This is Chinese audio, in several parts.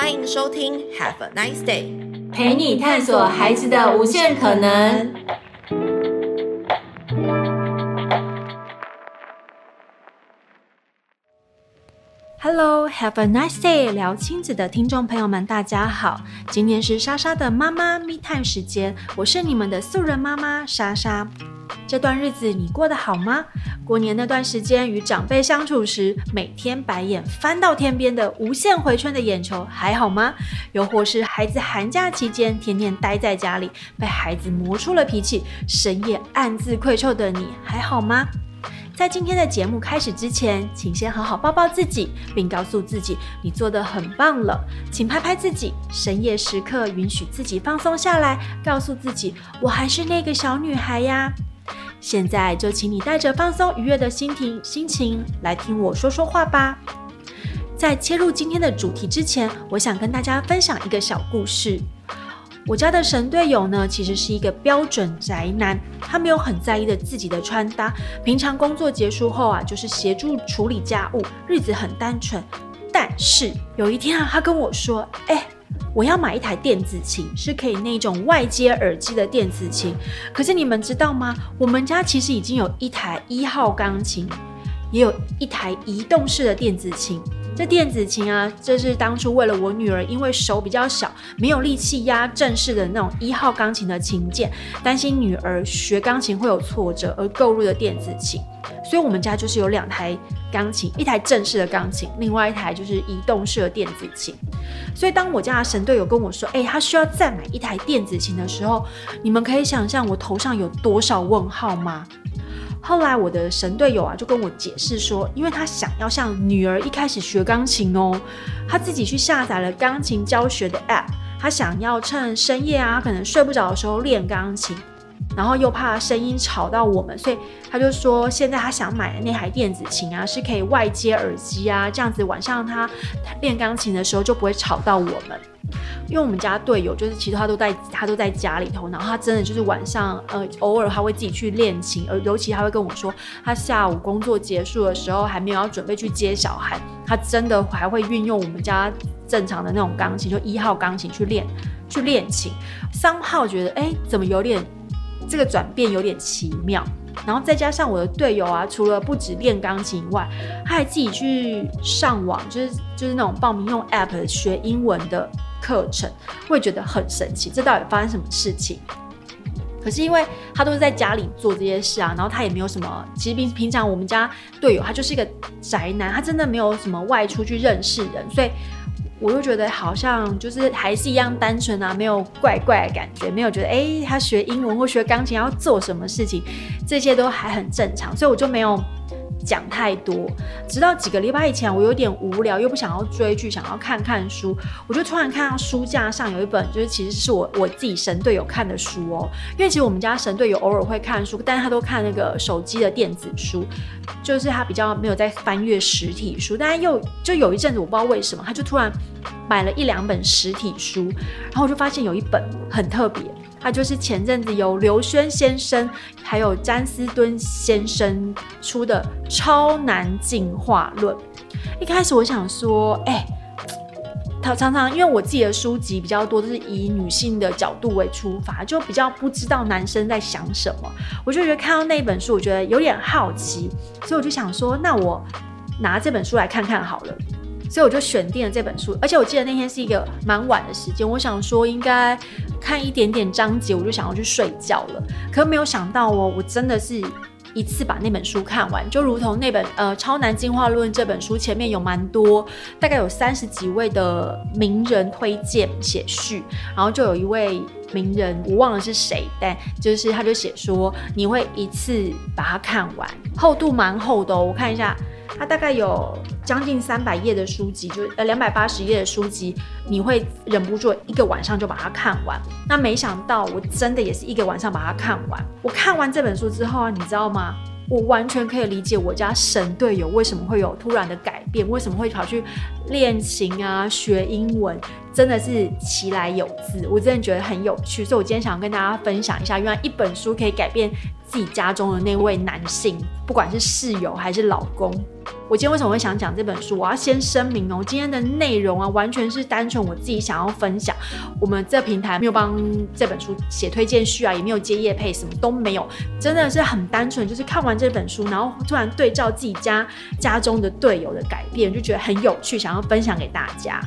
欢迎收听 Have a nice day，陪你探索孩子的无限可能。Hello，Have a nice day，聊亲子的听众朋友们，大家好，今天是莎莎的妈妈 Me Time 时间，我是你们的素人妈妈莎莎。这段日子你过得好吗？过年那段时间与长辈相处时，每天白眼翻到天边的无限回圈的眼球还好吗？又或是孩子寒假期间天天待在家里，被孩子磨出了脾气，深夜暗自愧疚的你还好吗？在今天的节目开始之前，请先好好抱抱自己，并告诉自己你做得很棒了。请拍拍自己，深夜时刻允许自己放松下来，告诉自己我还是那个小女孩呀。现在就请你带着放松愉悦的心情心情来听我说说话吧。在切入今天的主题之前，我想跟大家分享一个小故事。我家的神队友呢，其实是一个标准宅男，他没有很在意的自己的穿搭，平常工作结束后啊，就是协助处理家务，日子很单纯。但是有一天啊，他跟我说：“哎。”我要买一台电子琴，是可以那种外接耳机的电子琴。可是你们知道吗？我们家其实已经有一台一号钢琴，也有一台移动式的电子琴。这电子琴啊，这是当初为了我女儿，因为手比较小，没有力气压正式的那种一号钢琴的琴键，担心女儿学钢琴会有挫折而购入的电子琴。所以，我们家就是有两台钢琴，一台正式的钢琴，另外一台就是移动式的电子琴。所以，当我家的神队友跟我说：“哎，他需要再买一台电子琴的时候，你们可以想象我头上有多少问号吗？”后来我的神队友啊就跟我解释说，因为他想要像女儿一开始学钢琴哦，他自己去下载了钢琴教学的 App，他想要趁深夜啊可能睡不着的时候练钢琴，然后又怕声音吵到我们，所以他就说现在他想买的那台电子琴啊是可以外接耳机啊，这样子晚上他练钢琴的时候就不会吵到我们。因为我们家队友就是其实他都在他都在家里头，然后他真的就是晚上呃偶尔他会自己去练琴，而尤其他会跟我说，他下午工作结束的时候还没有要准备去接小孩，他真的还会运用我们家正常的那种钢琴，就一号钢琴去练去练琴。三号觉得哎怎么有点这个转变有点奇妙，然后再加上我的队友啊，除了不止练钢琴以外，他还自己去上网，就是就是那种报名用 app 学英文的。课程会觉得很神奇，这到底发生什么事情？可是因为他都是在家里做这些事啊，然后他也没有什么。其实平平常我们家队友他就是一个宅男，他真的没有什么外出去认识人，所以我就觉得好像就是还是一样单纯啊，没有怪怪的感觉，没有觉得诶，他学英文或学钢琴要做什么事情，这些都还很正常，所以我就没有。讲太多，直到几个礼拜以前，我有点无聊，又不想要追剧，想要看看书，我就突然看到书架上有一本，就是其实是我我自己神队友看的书哦。因为其实我们家神队友偶尔会看书，但是他都看那个手机的电子书，就是他比较没有在翻阅实体书。但是又就有一阵子，我不知道为什么，他就突然买了一两本实体书，然后我就发现有一本很特别。他就是前阵子由刘轩先生还有詹斯敦先生出的《超男进化论》。一开始我想说，哎、他常常因为我自己的书籍比较多，都是以女性的角度为出发，就比较不知道男生在想什么。我就觉得看到那本书，我觉得有点好奇，所以我就想说，那我拿这本书来看看好了。所以我就选定了这本书，而且我记得那天是一个蛮晚的时间，我想说应该看一点点章节，我就想要去睡觉了。可没有想到哦，我真的是一次把那本书看完，就如同那本呃《超难进化论》这本书前面有蛮多，大概有三十几位的名人推荐写序，然后就有一位名人我忘了是谁，但就是他就写说你会一次把它看完，厚度蛮厚的哦，我看一下。它大概有将近三百页的书籍，就呃两百八十页的书籍，你会忍不住一个晚上就把它看完。那没想到我真的也是一个晚上把它看完。我看完这本书之后啊，你知道吗？我完全可以理解我家神队友为什么会有突然的改变，为什么会跑去练琴啊、学英文，真的是其来有自。我真的觉得很有趣，所以我今天想要跟大家分享一下，原来一本书可以改变自己家中的那位男性，不管是室友还是老公。我今天为什么会想讲这本书？我要先声明哦，今天的内容啊，完全是单纯我自己想要分享。我们这平台没有帮这本书写推荐序啊，也没有接业配，什么都没有，真的是很单纯，就是看完这本书，然后突然对照自己家家中的队友的改变，就觉得很有趣，想要分享给大家。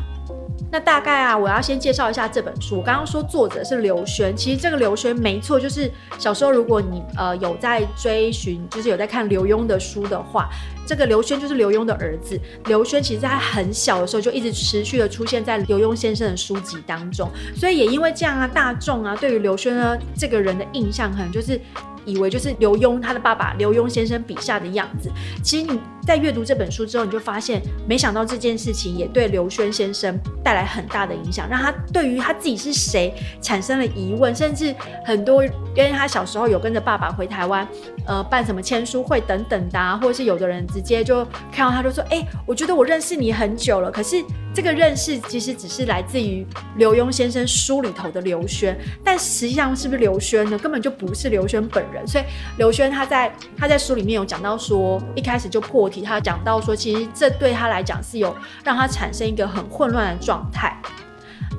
那大概啊，我要先介绍一下这本书。我刚刚说作者是刘轩，其实这个刘轩没错，就是小时候如果你呃有在追寻，就是有在看刘墉的书的话，这个刘轩就是刘墉的儿子。刘轩其实在他很小的时候就一直持续的出现在刘墉先生的书籍当中，所以也因为这样啊，大众啊对于刘轩呢这个人的印象可能就是。以为就是刘墉他的爸爸刘墉先生笔下的样子，其实你在阅读这本书之后，你就发现，没想到这件事情也对刘轩先生带来很大的影响，让他对于他自己是谁产生了疑问，甚至很多，因为他小时候有跟着爸爸回台湾，呃，办什么签书会等等的啊，或者是有的人直接就看到他就说，哎，我觉得我认识你很久了，可是。这个认识其实只是来自于刘墉先生书里头的刘轩，但实际上是不是刘轩呢？根本就不是刘轩本人。所以刘轩他在他在书里面有讲到说，一开始就破他讲到说，其实这对他来讲是有让他产生一个很混乱的状态。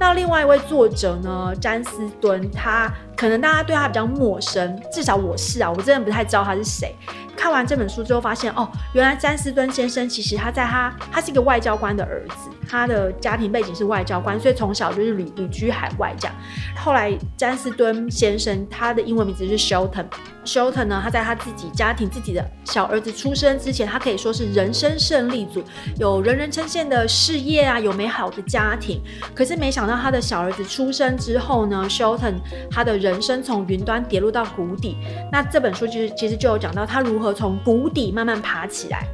那另外一位作者呢，詹斯敦，他可能大家对他比较陌生，至少我是啊，我真的不太知道他是谁。看完这本书之后，发现哦，原来詹斯敦先生其实他在他他是一个外交官的儿子，他的家庭背景是外交官，所以从小就是旅旅居海外这样。后来詹斯敦先生他的英文名字是 Shelton，Shelton 呢，他在他自己家庭自己的小儿子出生之前，他可以说是人生胜利组，有人人称羡的事业啊，有美好的家庭。可是没想到他的小儿子出生之后呢，Shelton 他的人人生从云端跌落到谷底。那这本书其实其实就有讲到他如何。从谷底慢慢爬起来。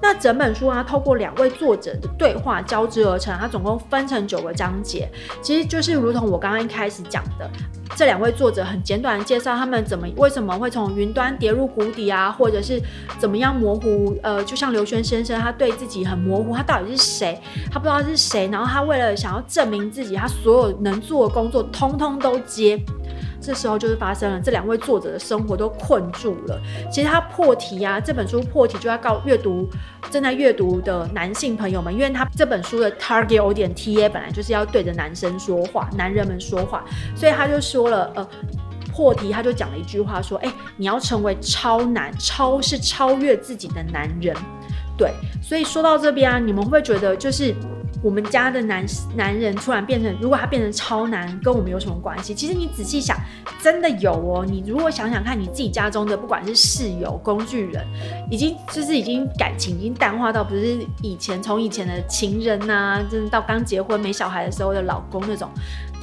那整本书啊，透过两位作者的对话交织而成，它总共分成九个章节，其实就是如同我刚刚一开始讲的，这两位作者很简短的介绍他们怎么为什么会从云端跌入谷底啊，或者是怎么样模糊，呃，就像刘轩先生，他对自己很模糊，他到底是谁，他不知道是谁，然后他为了想要证明自己，他所有能做的工作通通都接。这时候就是发生了，这两位作者的生活都困住了。其实他破题啊，这本书破题就要告阅读正在阅读的男性朋友们，因为他这本书的 target 点 TA 本来就是要对着男生说话，男人们说话，所以他就说了，呃，破题他就讲了一句话说，哎，你要成为超男，超是超越自己的男人，对。所以说到这边啊，你们会不会觉得就是？我们家的男男人突然变成，如果他变成超男，跟我们有什么关系？其实你仔细想，真的有哦。你如果想想看，你自己家中的不管是室友、工具人，已经就是已经感情已经淡化到不是以前从以前的情人呐、啊，真的到刚结婚没小孩的时候的老公那种。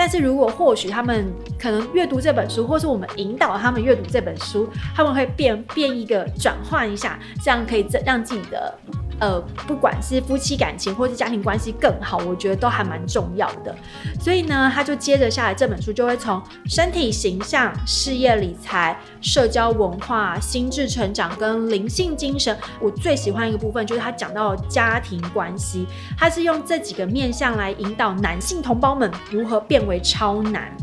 但是如果或许他们可能阅读这本书，或是我们引导他们阅读这本书，他们会变变一个转换一下，这样可以让自己的。呃，不管是夫妻感情或是家庭关系更好，我觉得都还蛮重要的。所以呢，他就接着下来这本书就会从身体形象、事业理财、社交文化、心智成长跟灵性精神。我最喜欢一个部分就是他讲到家庭关系，他是用这几个面向来引导男性同胞们如何变为为超难。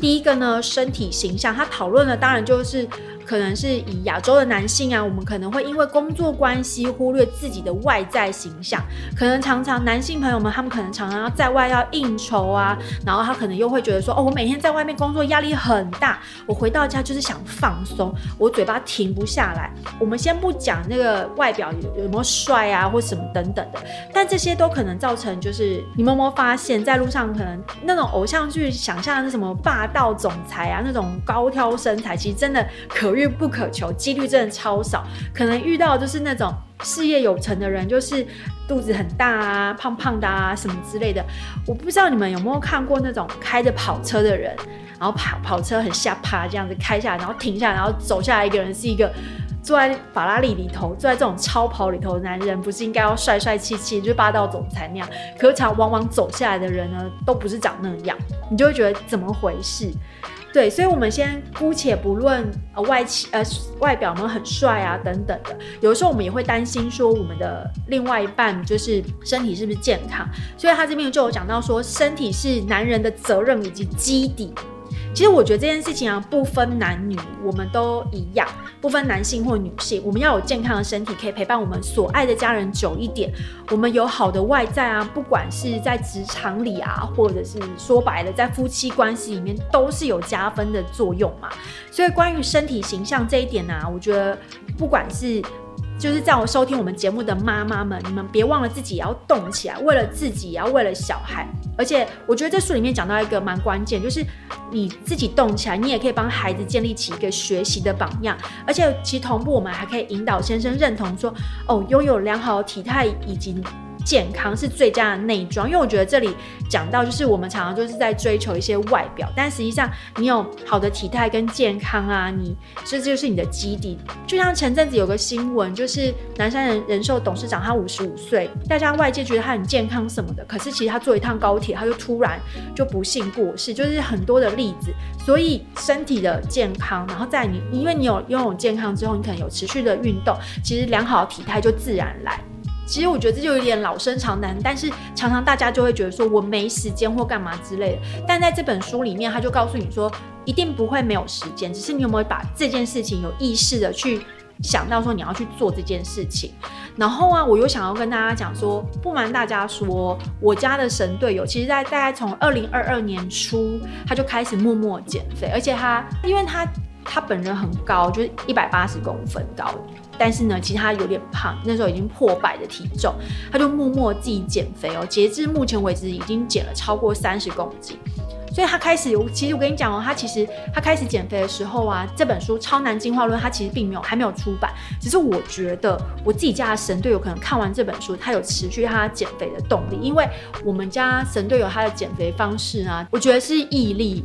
第一个呢，身体形象，他讨论的当然就是。可能是以亚洲的男性啊，我们可能会因为工作关系忽略自己的外在形象。可能常常男性朋友们，他们可能常常要在外要应酬啊，然后他可能又会觉得说，哦，我每天在外面工作压力很大，我回到家就是想放松，我嘴巴停不下来。我们先不讲那个外表有有没有帅啊，或什么等等的，但这些都可能造成就是你们有没有发现，在路上可能那种偶像剧想象的是什么霸道总裁啊，那种高挑身材，其实真的可。遇不可求，几率真的超少。可能遇到就是那种事业有成的人，就是肚子很大啊、胖胖的啊什么之类的。我不知道你们有没有看过那种开着跑车的人，然后跑跑车很下趴这样子开下来，然后停下来，然后走下来一个人是一个坐在法拉利里头，坐在这种超跑里头的男人，不是应该要帅帅气气，就是霸道总裁那样？可是常往往走下来的人呢，都不是长那样，你就会觉得怎么回事？对，所以，我们先姑且不论呃外企呃外表们很帅啊等等的，有时候我们也会担心说我们的另外一半就是身体是不是健康，所以他这边就有讲到说，身体是男人的责任以及基底。其实我觉得这件事情啊，不分男女，我们都一样，不分男性或女性，我们要有健康的身体，可以陪伴我们所爱的家人久一点。我们有好的外在啊，不管是在职场里啊，或者是说白了，在夫妻关系里面，都是有加分的作用嘛。所以关于身体形象这一点呢、我觉得不管是。就是在我收听我们节目的妈妈们，你们别忘了自己也要动起来，为了自己，也要为了小孩。而且我觉得这书里面讲到一个蛮关键，就是你自己动起来，你也可以帮孩子建立起一个学习的榜样。而且其实同步，我们还可以引导先生认同说，哦，拥有良好的体态以及。健康是最佳的内装，因为我觉得这里讲到，就是我们常常就是在追求一些外表，但实际上你有好的体态跟健康啊，你这就是你的基底。就像前阵子有个新闻，就是南山人人寿董事长他五十五岁，大家外界觉得他很健康什么的，可是其实他坐一趟高铁，他就突然就不幸过世，就是很多的例子。所以身体的健康，然后在你因为你有拥有健康之后，你可能有持续的运动，其实良好的体态就自然来。其实我觉得这就有点老生常谈，但是常常大家就会觉得说我没时间或干嘛之类的。但在这本书里面，他就告诉你说，一定不会没有时间，只是你有没有把这件事情有意识的去想到说你要去做这件事情。然后啊，我又想要跟大家讲说，不瞒大家说，我家的神队友，其实在大概从二零二二年初，他就开始默默减肥，而且他因为他他本人很高，就是一百八十公分高。但是呢，其实他有点胖，那时候已经破百的体重，他就默默自己减肥哦。截至目前为止，已经减了超过三十公斤。所以他开始，其实我跟你讲哦，他其实他开始减肥的时候啊，这本书《超男进化论》他其实并没有还没有出版。只是我觉得我自己家的神队友可能看完这本书，他有持续他减肥的动力，因为我们家神队友他的减肥方式啊，我觉得是毅力。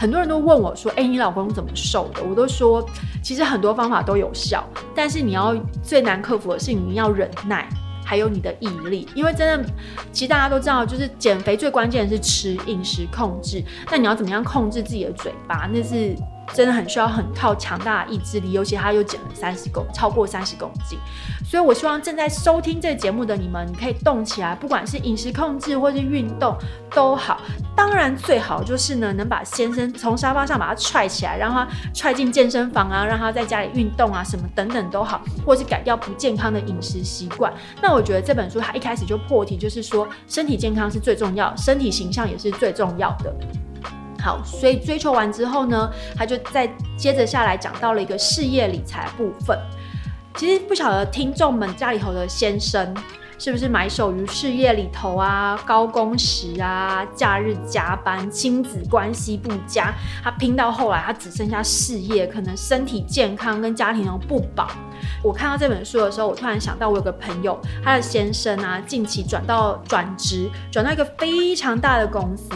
很多人都问我说：“哎，你老公怎么瘦的？”我都说，其实很多方法都有效，但是你要最难克服的是你要忍耐，还有你的毅力。因为真的，其实大家都知道，就是减肥最关键的是吃，饮食控制。那你要怎么样控制自己的嘴巴？那是。真的很需要很靠强大的意志力，尤其他又减了三十公，超过三十公斤，所以我希望正在收听这个节目的你们，你可以动起来，不管是饮食控制或是运动都好。当然最好就是呢，能把先生从沙发上把他踹起来，让他踹进健身房啊，让他在家里运动啊，什么等等都好，或是改掉不健康的饮食习惯。那我觉得这本书它一开始就破题，就是说身体健康是最重要，身体形象也是最重要的。好，所以追求完之后呢，他就再接着下来讲到了一个事业理财部分。其实不晓得听众们家里头的先生是不是埋首于事业里头啊，高工时啊，假日加班，亲子关系不佳，他拼到后来他只剩下事业，可能身体健康跟家庭都不保。我看到这本书的时候，我突然想到，我有个朋友，他的先生啊，近期转到转职，转到一个非常大的公司，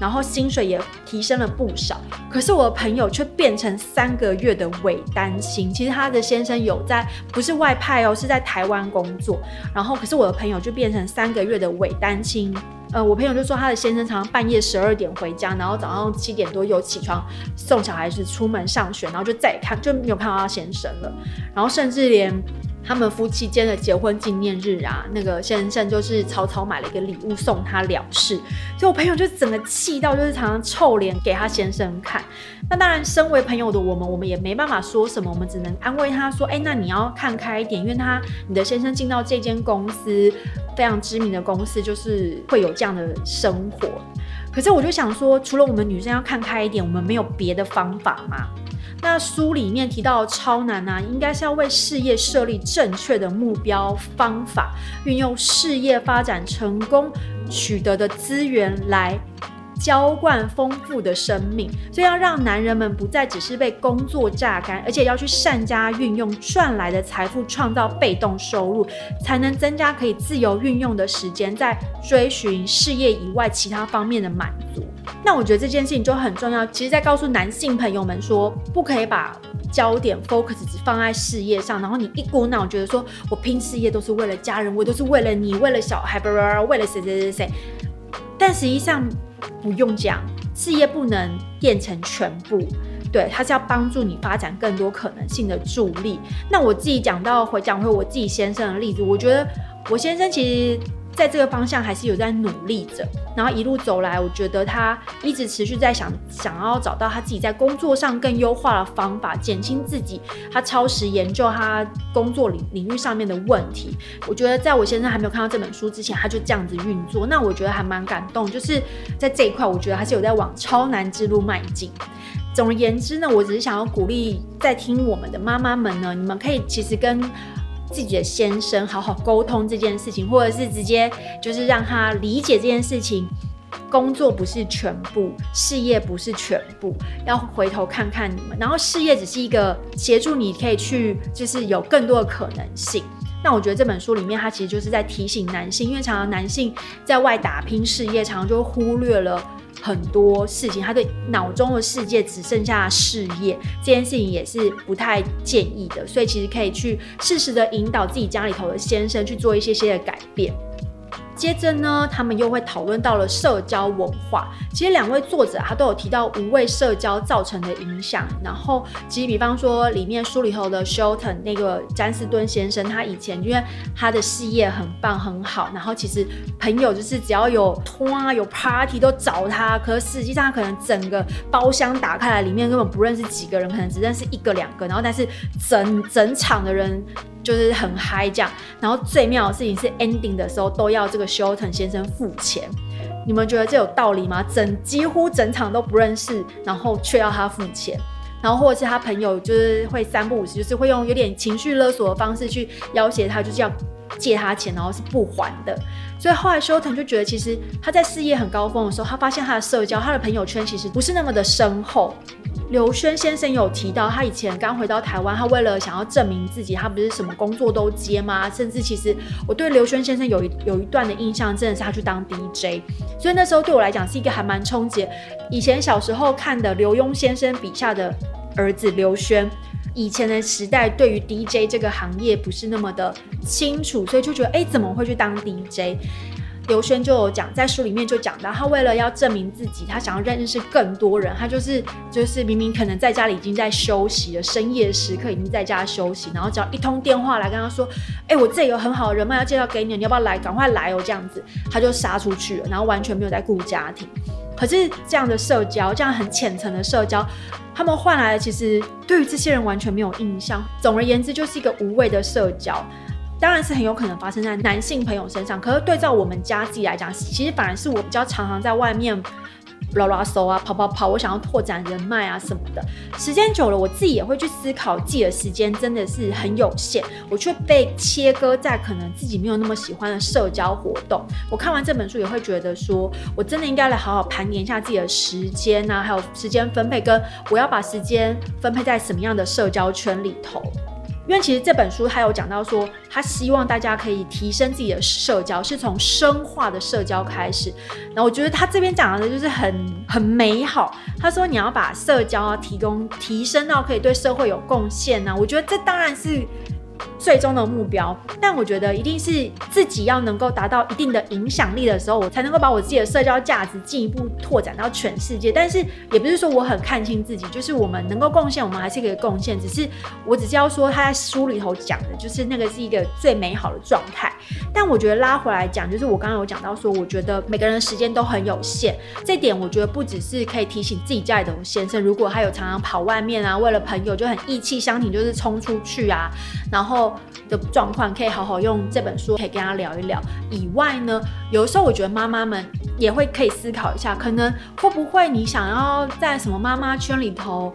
然后薪水也提升了不少。可是我的朋友却变成三个月的伪单亲。其实他的先生有在，不是外派哦，是在台湾工作。然后，可是我的朋友就变成三个月的伪单亲。呃，我朋友就说他的先生常常半夜十二点回家，然后早上七点多又起床送小孩子出门上学，然后就再也看就没有看到他先生了，然后甚至连。他们夫妻间的结婚纪念日啊，那个先生就是草草买了一个礼物送他了事，所以我朋友就整个气到，就是常常臭脸给他先生看。那当然，身为朋友的我们，我们也没办法说什么，我们只能安慰他说：“哎，那你要看开一点，因为他你的先生进到这间公司非常知名的公司，就是会有这样的生活。”可是我就想说，除了我们女生要看开一点，我们没有别的方法吗？那书里面提到超难啊，应该是要为事业设立正确的目标方法，运用事业发展成功取得的资源来浇灌丰富的生命，所以要让男人们不再只是被工作榨干，而且要去善加运用赚来的财富，创造被动收入，才能增加可以自由运用的时间，在追寻事业以外其他方面的满足。那我觉得这件事情就很重要。其实，在告诉男性朋友们说，不可以把焦点 focus 只放在事业上，然后你一股脑觉得说我拼事业都是为了家人，我都是为了你，为了小孩，为了谁谁谁谁。但实际上。不用讲，事业不能变成全部，对，它是要帮助你发展更多可能性的助力。那我自己讲到回讲回我自己先生的例子，我觉得我先生其实在这个方向还是有在努力着。然后一路走来，我觉得他一直持续在想，想要找到他自己在工作上更优化的方法，减轻自己他超时研究他工作领领域上面的问题。我觉得在我先生还没有看到这本书之前，他就这样子运作，那我觉得还蛮感动。就是在这一块，我觉得还是有在往超难之路迈进。总而言之呢，我只是想要鼓励在听我们的妈妈们呢，你们可以其实跟自己的先生好好沟通这件事情，或者是直接就是让他理解这件事情。工作不是全部，事业不是全部，要回头看看你们。然后事业只是一个协助，你可以去就是有更多的可能性。那我觉得这本书里面，它其实就是在提醒男性，因为常常男性在外打拼事业，常常就忽略了很多事情，他对脑中的世界只剩下事业这件事情也是不太建议的。所以其实可以去适时的引导自己家里头的先生去做一些些的改变。接着呢，他们又会讨论到了社交文化。其实两位作者他都有提到无谓社交造成的影响。然后，其实比方说里面书里头的 Shelton 那个詹士敦先生，他以前因为他的事业很棒很好，然后其实朋友就是只要有拖啊有 party 都找他。可是实际上他可能整个包厢打开来，里面根本不认识几个人，可能只认识一个两个。然后但是整整场的人。就是很嗨这样，然后最妙的事情是 ending 的时候都要这个 Shelton 先生付钱，你们觉得这有道理吗？整几乎整场都不认识，然后却要他付钱，然后或者是他朋友就是会三不五时，就是会用有点情绪勒索的方式去要挟他，就是要借他钱，然后是不还的。所以后来修腾就觉得，其实他在事业很高峰的时候，他发现他的社交，他的朋友圈其实不是那么的深厚。刘轩先生有提到，他以前刚回到台湾，他为了想要证明自己，他不是什么工作都接吗？甚至其实我对刘轩先生有一有一段的印象，真的是他去当 DJ，所以那时候对我来讲是一个还蛮冲击。以前小时候看的刘墉先生笔下的儿子刘轩，以前的时代对于 DJ 这个行业不是那么的清楚，所以就觉得哎，怎么会去当 DJ？刘轩就有讲，在书里面就讲到，他为了要证明自己，他想要认识更多人，他就是就是明明可能在家里已经在休息了，深夜时刻已经在家休息，然后只要一通电话来跟他说，哎、我这里有很好的人脉要介绍给你，你要不要来？赶快来哦，这样子他就杀出去了，然后完全没有在顾家庭。可是这样的社交，这样很浅层的社交，他们换来的其实对于这些人完全没有印象。总而言之，就是一个无谓的社交。当然是很有可能发生在男性朋友身上，可是对照我们家自己来讲，其实反而是我比较常常在外面拉拉手啊，跑跑跑，我想要拓展人脉啊什么的。时间久了，我自己也会去思考，自己的时间真的是很有限，我却被切割在可能自己没有那么喜欢的社交活动。我看完这本书也会觉得说，我真的应该来好好盘点一下自己的时间啊，还有时间分配，跟我要把时间分配在什么样的社交圈里头。因为其实这本书他有讲到说，他希望大家可以提升自己的社交，是从深化的社交开始。然后我觉得他这边讲的就是很很美好。他说你要把社交提供提升到可以对社会有贡献呢，我觉得这当然是。最终的目标，但我觉得一定是自己要能够达到一定的影响力的时候，我才能够把我自己的社交价值进一步拓展到全世界。但是也不是说我很看清自己，就是我们能够贡献，我们还是可以贡献。只是我只是要说，他在书里头讲的就是那个是一个最美好的状态。但我觉得拉回来讲，就是我刚刚有讲到说，我觉得每个人的时间都很有限。这点我觉得不只是可以提醒自己家里的先生，如果他有常常跑外面啊，为了朋友就很意气相挺，就是冲出去啊，然后。后的状况可以好好用这本书，可以跟他聊一聊。以外呢，有的时候我觉得妈妈们也会可以思考一下，可能会不会你想要在什么妈妈圈里头，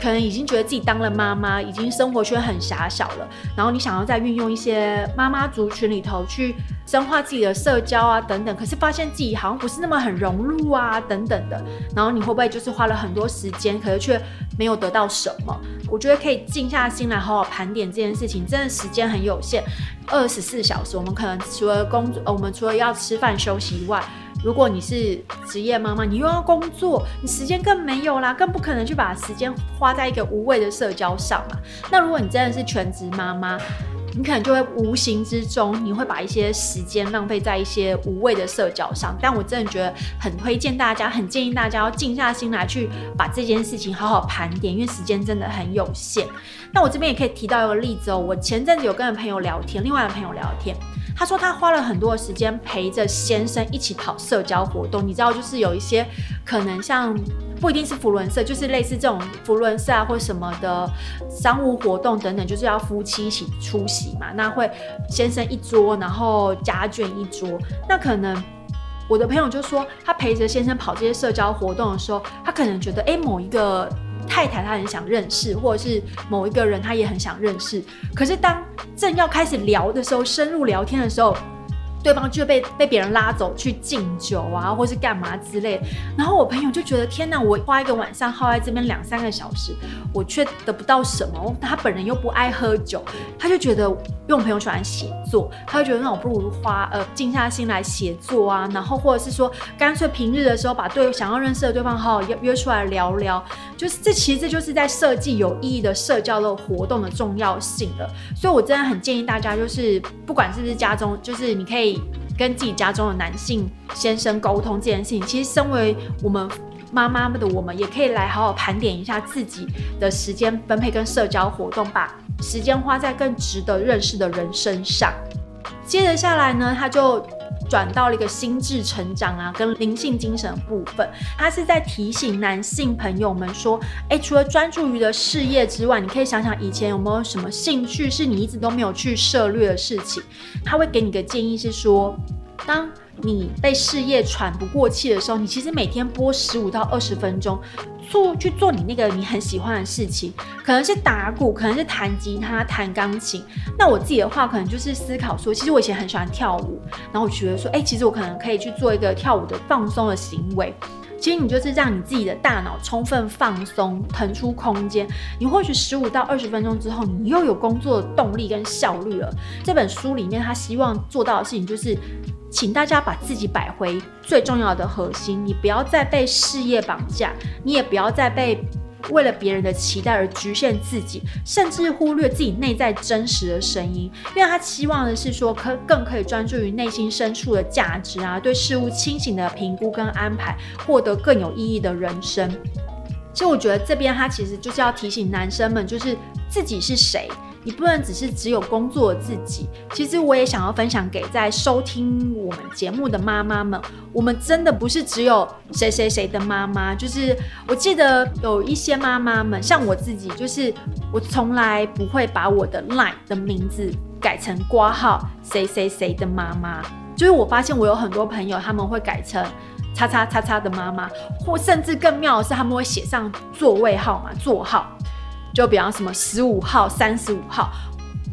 可能已经觉得自己当了妈妈，已经生活圈很狭小了，然后你想要再运用一些妈妈族群里头去深化自己的社交啊等等，可是发现自己好像不是那么很融入啊等等的，然后你会不会就是花了很多时间，可是却没有得到什么？我觉得可以静下心来好好盘点这件事情，真的时间很有限，二十四小时，我们可能除了工作，我们除了要吃饭休息以外，如果你是职业妈妈，你又要工作，你时间更没有啦，更不可能去把时间花在一个无谓的社交上嘛。那如果你真的是全职妈妈，你可能就会无形之中，你会把一些时间浪费在一些无谓的社交上。但我真的觉得很推荐大家，很建议大家要静下心来去把这件事情好好盘点，因为时间真的很有限。那我这边也可以提到一个例子哦，我前阵子有跟朋友聊天，另外的朋友聊天。他说他花了很多的时间陪着先生一起跑社交活动，你知道，就是有一些可能像不一定是扶轮社，就是类似这种扶轮社啊或什么的商务活动等等，就是要夫妻一起出席嘛。那会先生一桌，然后家眷一桌。那可能我的朋友就说，他陪着先生跑这些社交活动的时候，他可能觉得，哎，某一个。太太他很想认识，或者是某一个人他也很想认识，可是当正要开始聊的时候，深入聊天的时候。对方就被被别人拉走去敬酒啊，或是干嘛之类。然后我朋友就觉得天哪，我花一个晚上耗在这边两三个小时，我却得不到什么。他本人又不爱喝酒，他就觉得，因为我朋友喜欢写作，他就觉得那我不如花呃静下心来写作啊。然后或者是说，干脆平日的时候把对想要认识的对方好好约约出来聊聊。就是这其实这就是在设计有意义的社交的活动的重要性了。所以我真的很建议大家，就是不管是不是家中，就是你可以。跟自己家中的男性先生沟通这件事情，其实身为我们妈妈们的我们，也可以来好好盘点一下自己的时间分配跟社交活动，把时间花在更值得认识的人身上。接着下来呢，他就。转到了一个心智成长啊，跟灵性精神部分，他是在提醒男性朋友们说，诶，除了专注于的事业之外，你可以想想以前有没有什么兴趣是你一直都没有去涉略的事情。他会给你个建议是说，当你被事业喘不过气的时候，你其实每天播十五到二十分钟。做去做你那个你很喜欢的事情，可能是打鼓，可能是弹吉他、弹钢琴。那我自己的话，可能就是思考说，其实我以前很喜欢跳舞，然后我觉得说，哎、其实我可能可以去做一个跳舞的放松的行为。其实你就是让你自己的大脑充分放松，腾出空间。你或许十五到二十分钟之后，你又有工作的动力跟效率了。这本书里面，他希望做到的事情就是。请大家把自己摆回最重要的核心，你不要再被事业绑架，你也不要再被为了别人的期待而局限自己，甚至忽略自己内在真实的声音。因为他期望的是说，可更可以专注于内心深处的价值啊，对事物清醒的评估跟安排，获得更有意义的人生。其实我觉得这边他其实就是要提醒男生们，就是自己是谁。你不能只是只有工作自己，其实我也想要分享给在收听我们节目的妈妈们，我们真的不是只有谁谁谁的妈妈。就是我记得有一些妈妈们，像我自己，就是我从来不会把我的 LINE 的名字改成挂号谁谁谁的妈妈。就是我发现我有很多朋友他们会改成叉叉叉叉的妈妈，或甚至更妙的是他们会写上座位号码座号。就比方什么十五号、三十五号，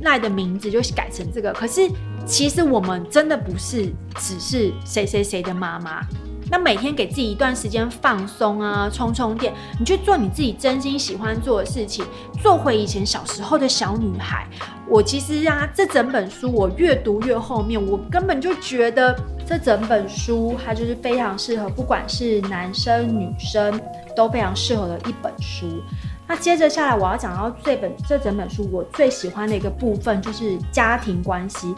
赖的名字就改成这个。可是其实我们真的不是只是谁谁谁的妈妈。那每天给自己一段时间放松啊，充充电，你去做你自己真心喜欢做的事情，做回以前小时候的小女孩。我其实啊，这整本书我越读越后面，我根本就觉得这整本书它就是非常适合，不管是男生女生都非常适合的一本书。那接着下来，我要讲到这本这整本书我最喜欢的一个部分，就是家庭关系。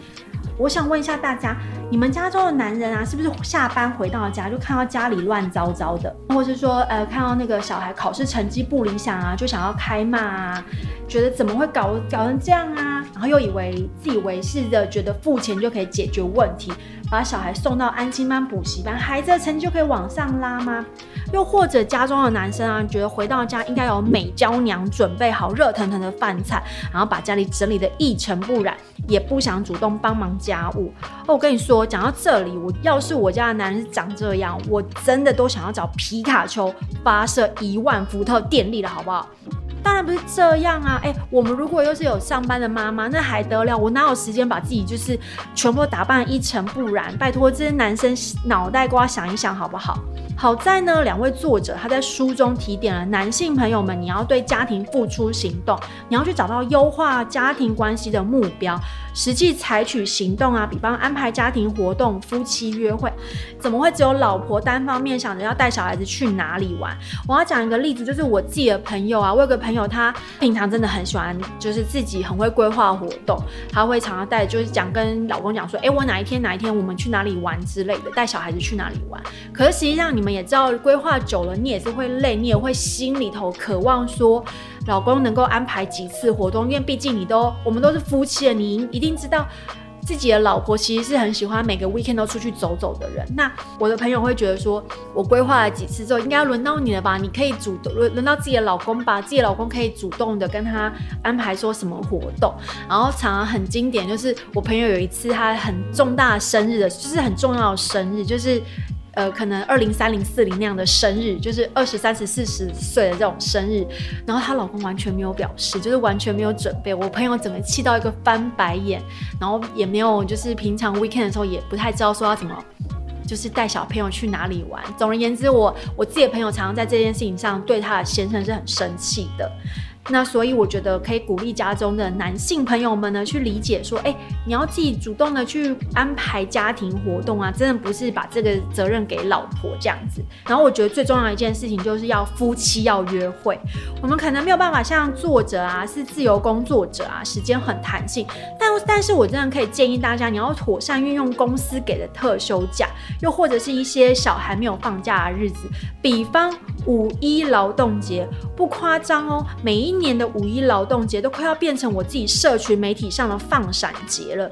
我想问一下大家，你们家中的男人啊，是不是下班回到家就看到家里乱糟糟的，或是说，呃，看到那个小孩考试成绩不理想啊，就想要开骂啊，觉得怎么会搞搞成这样啊？然后又以为自以为是的，觉得付钱就可以解决问题，把小孩送到安亲班、补习班，孩子的成绩就可以往上拉吗？又或者家中的男生啊，觉得回到家应该有美娇娘准备好热腾腾的饭菜，然后把家里整理得一尘不染，也不想主动帮忙家务。哦，我跟你说，讲到这里，我要是我家的男人是长这样，我真的都想要找皮卡丘发射一万伏特电力了，好不好？当然不是这样啊！哎、我们如果又是有上班的妈妈，那还得了？我哪有时间把自己就是全部打扮一尘不染？拜托，这些男生脑袋瓜想一想好不好？好在呢，两位作者他在书中提点了男性朋友们，你要对家庭付出行动，你要去找到优化家庭关系的目标，实际采取行动啊！比方安排家庭活动、夫妻约会，怎么会只有老婆单方面想着要带小孩子去哪里玩？我要讲一个例子，就是我自己的朋友啊，我有个朋友他平常真的很喜欢，就是自己很会规划活动，他会常常带，就是讲跟老公讲说，哎，我哪一天哪一天我们去哪里玩之类的，带小孩子去哪里玩。可是实际上你们也知道，规划久了你也是会累，你也会心里头渴望说，老公能够安排几次活动，因为毕竟你都我们都是夫妻了，你一定知道。自己的老婆其实是很喜欢每个 weekend 都出去走走的人。那我的朋友会觉得说，我规划了几次之后，应该要轮到你了吧？你可以主动轮轮到自己的老公吧，自己老公可以主动的跟他安排说什么活动。然后常常很经典，就是我朋友有一次他很重大的生日的，就是很重要的生日，就是。呃，可能二零三零四零那样的生日，就是二十三十四十岁的这种生日，然后她老公完全没有表示，就是完全没有准备。我朋友整个气到一个翻白眼，然后也没有，就是平常 weekend 的时候也不太知道说要怎么，就是带小朋友去哪里玩。总而言之，我我自己的朋友常常在这件事情上对她的先生是很生气的。那所以我觉得可以鼓励家中的男性朋友们呢，去理解说，哎，你要自己主动的去安排家庭活动啊，真的不是把这个责任给老婆这样子。然后我觉得最重要一件事情就是要夫妻要约会。我们可能没有办法像作者啊，是自由工作者啊，时间很弹性，但但是我真的可以建议大家，你要妥善运用公司给的特休假，又或者是一些小孩没有放假的日子，比方五一劳动节，不夸张哦，每一。今年的五一劳动节都快要变成我自己社群媒体上的放闪节了，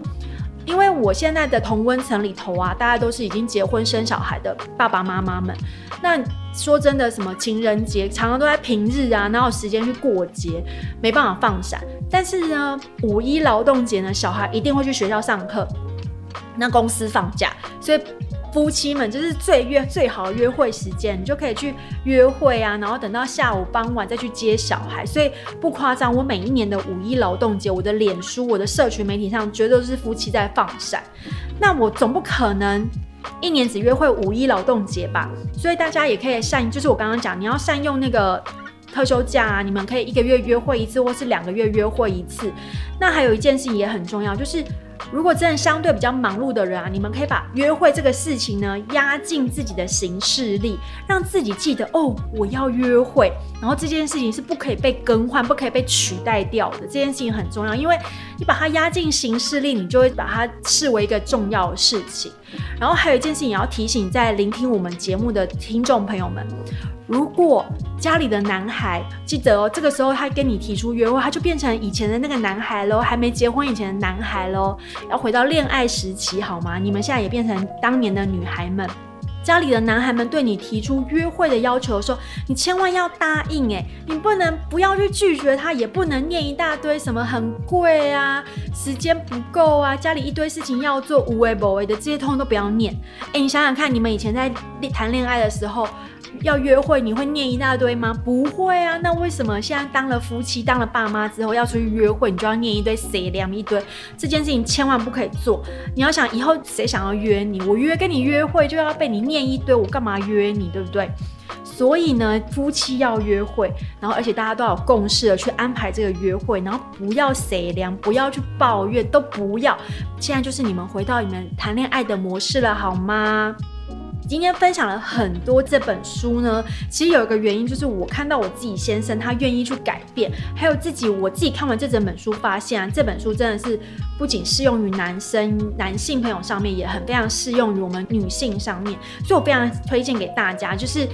因为我现在的同温层里头啊，大家都是已经结婚生小孩的爸爸妈妈们。那说真的，什么情人节常常都在平日啊，哪有时间去过节？没办法放闪。但是呢，五一劳动节呢，小孩一定会去学校上课，那公司放假，所以。夫妻们就是最约最好约会时间，你就可以去约会啊，然后等到下午傍晚再去接小孩。所以不夸张，我每一年的五一劳动节，我的脸书、我的社群媒体上，绝对都是夫妻在放闪。那我总不可能一年只约会五一劳动节吧？所以大家也可以善，就是我刚刚讲，你要善用那个特休假啊，你们可以一个月约会一次，或是两个月约会一次。那还有一件事情也很重要，就是。如果真的相对比较忙碌的人啊，你们可以把约会这个事情呢压进自己的行事历，让自己记得哦，我要约会。然后这件事情是不可以被更换、不可以被取代掉的。这件事情很重要，因为你把它压进行事历，你就会把它视为一个重要的事情。然后还有一件事情也要提醒在聆听我们节目的听众朋友们。如果家里的男孩记得哦，这个时候他跟你提出约会，他就变成以前的那个男孩喽，还没结婚以前的男孩喽，要回到恋爱时期好吗？你们现在也变成当年的女孩们。家里的男孩们对你提出约会的要求的时候，你千万要答应诶，你不能不要去拒绝他，也不能念一大堆什么很贵啊，时间不够啊，家里一堆事情要做，无为不为的这些通通都不要念。诶，你想想看，你们以前在谈恋爱的时候。要约会你会念一大堆吗？不会啊，那为什么现在当了夫妻、当了爸妈之后要出去约会，你就要念一堆谁凉一堆？这件事情千万不可以做。你要想以后谁想要约你，我约跟你约会就要被你念一堆，我干嘛约你，对不对？所以呢，夫妻要约会，然后而且大家都要有共识的去安排这个约会，然后不要谁凉，不要去抱怨，都不要。现在就是你们回到你们谈恋爱的模式了，好吗？今天分享了很多这本书呢，其实有一个原因就是我看到我自己先生他愿意去改变，还有自己我自己看完这整本书发现啊，这本书真的是不仅适用于男生男性朋友上面，也很非常适用于我们女性上面，所以我非常推荐给大家，就是。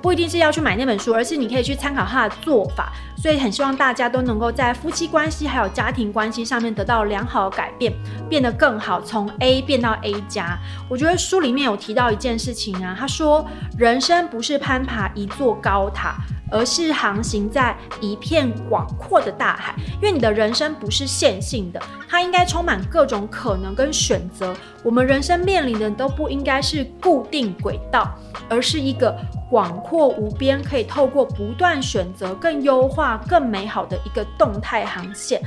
不一定是要去买那本书，而是你可以去参考他的做法。所以很希望大家都能够在夫妻关系还有家庭关系上面得到良好的改变，变得更好，从 A 变到 A 加。我觉得书里面有提到一件事情啊，他说人生不是攀爬一座高塔。而是航行在一片广阔的大海，因为你的人生不是线性的，它应该充满各种可能跟选择。我们人生面临的都不应该是固定轨道，而是一个广阔无边，可以透过不断选择更优化、更美好的一个动态航线。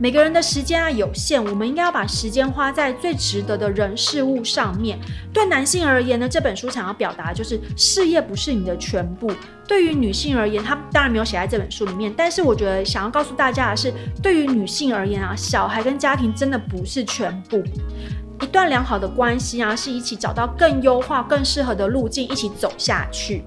每个人的时间啊有限，我们应该要把时间花在最值得的人事物上面。对男性而言呢，这本书想要表达就是事业不是你的全部。对于女性而言，她当然没有写在这本书里面，但是我觉得想要告诉大家的是，对于女性而言啊，小孩跟家庭真的不是全部。一段良好的关系啊，是一起找到更优化、更适合的路径，一起走下去。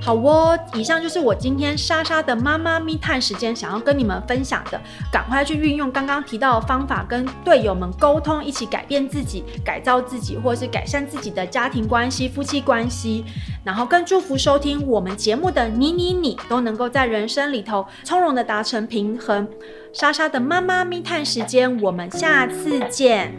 好哦以上就是我今天莎莎的妈妈咪探时间想要跟你们分享的赶快去运用刚刚提到的方法跟队友们沟通一起改变自己改造自己或是改善自己的家庭关系夫妻关系然后更祝福收听我们节目的你你你都能够在人生里头从容的达成平衡。莎莎的妈妈咪探时间我们下次见。